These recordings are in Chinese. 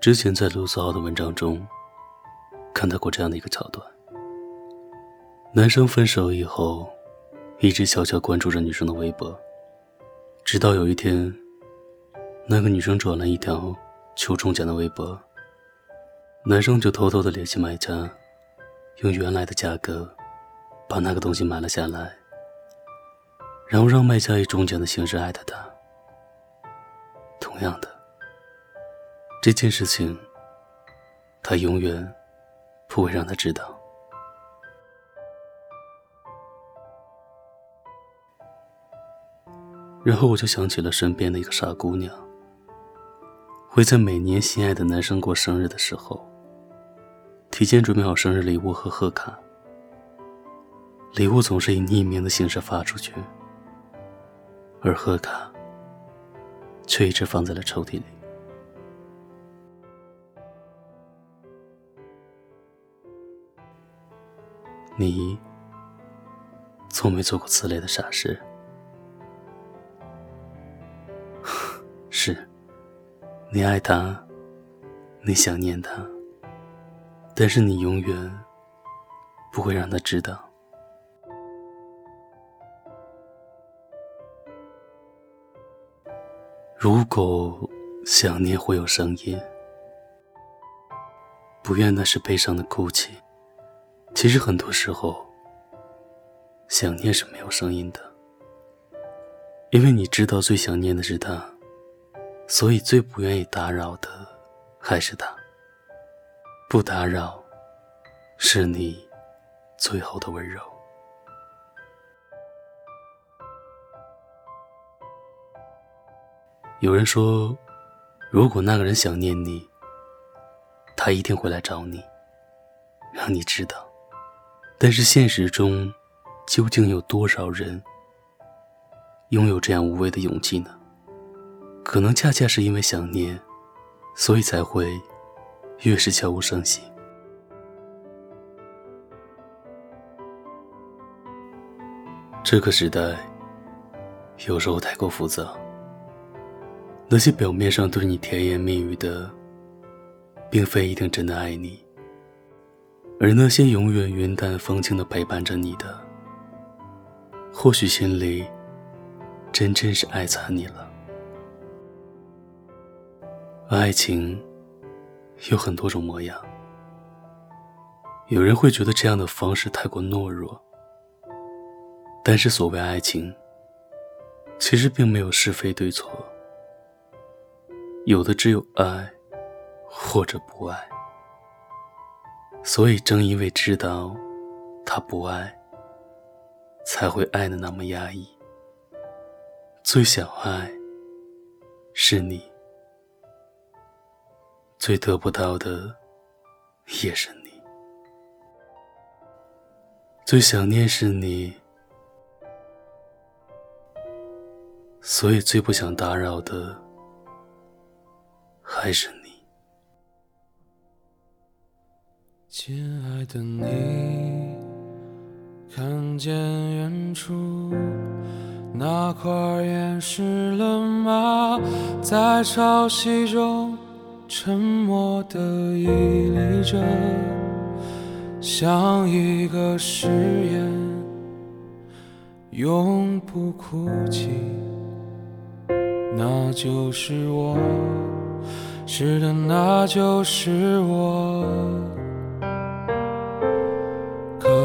之前在卢思浩的文章中看到过这样的一个桥段：男生分手以后，一直悄悄关注着女生的微博，直到有一天，那个女生转了一条求中奖的微博，男生就偷偷的联系卖家，用原来的价格把那个东西买了下来，然后让卖家以中奖的形式艾特他。同样的。这件事情，他永远不会让他知道。然后我就想起了身边的一个傻姑娘，会在每年心爱的男生过生日的时候，提前准备好生日礼物和贺卡，礼物总是以匿名的形式发出去，而贺卡却一直放在了抽屉里。你从没做过此类的傻事，是，你爱他，你想念他，但是你永远不会让他知道。如果想念会有声音，不愿那是悲伤的哭泣。其实很多时候，想念是没有声音的，因为你知道最想念的是他，所以最不愿意打扰的还是他。不打扰，是你最后的温柔。有人说，如果那个人想念你，他一定会来找你，让你知道。但是现实中，究竟有多少人拥有这样无畏的勇气呢？可能恰恰是因为想念，所以才会越是悄无声息。这个时代有时候太过复杂，那些表面上对你甜言蜜语的，并非一定真的爱你。而那些永远云淡风轻的陪伴着你的，或许心里真真是爱惨你了。爱情有很多种模样，有人会觉得这样的方式太过懦弱，但是所谓爱情，其实并没有是非对错，有的只有爱，或者不爱。所以，正因为知道他不爱，才会爱的那么压抑。最想爱是你，最得不到的也是你。最想念是你，所以最不想打扰的还是你。亲爱的你，看见远处那块岩石了吗？在潮汐中沉默的屹立着，像一个誓言，永不哭泣。那就是我，是的，那就是我。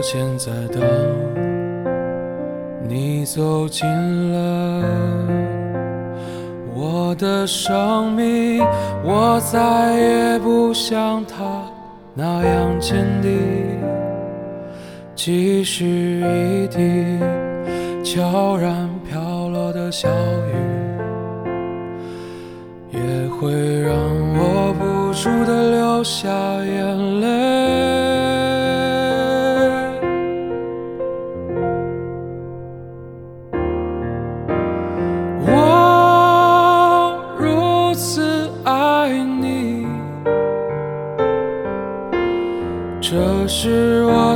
现在当你走进了我的生命，我再也不像他那样坚定。即使一滴悄然飘落的小雨，也会让我不住的流下眼泪。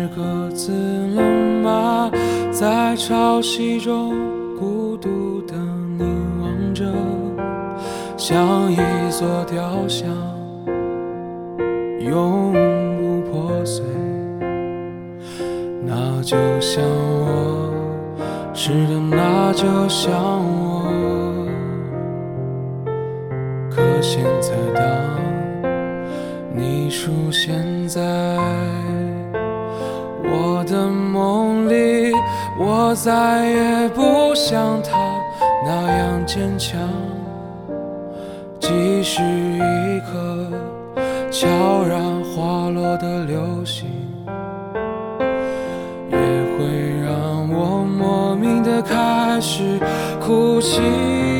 那只鸽子了吗？在潮汐中孤独地凝望着，像一座雕像，永不破碎。那就像我，是的，那就像我。我的梦里，我再也不像他那样坚强。即使一颗悄然滑落的流星，也会让我莫名的开始哭泣。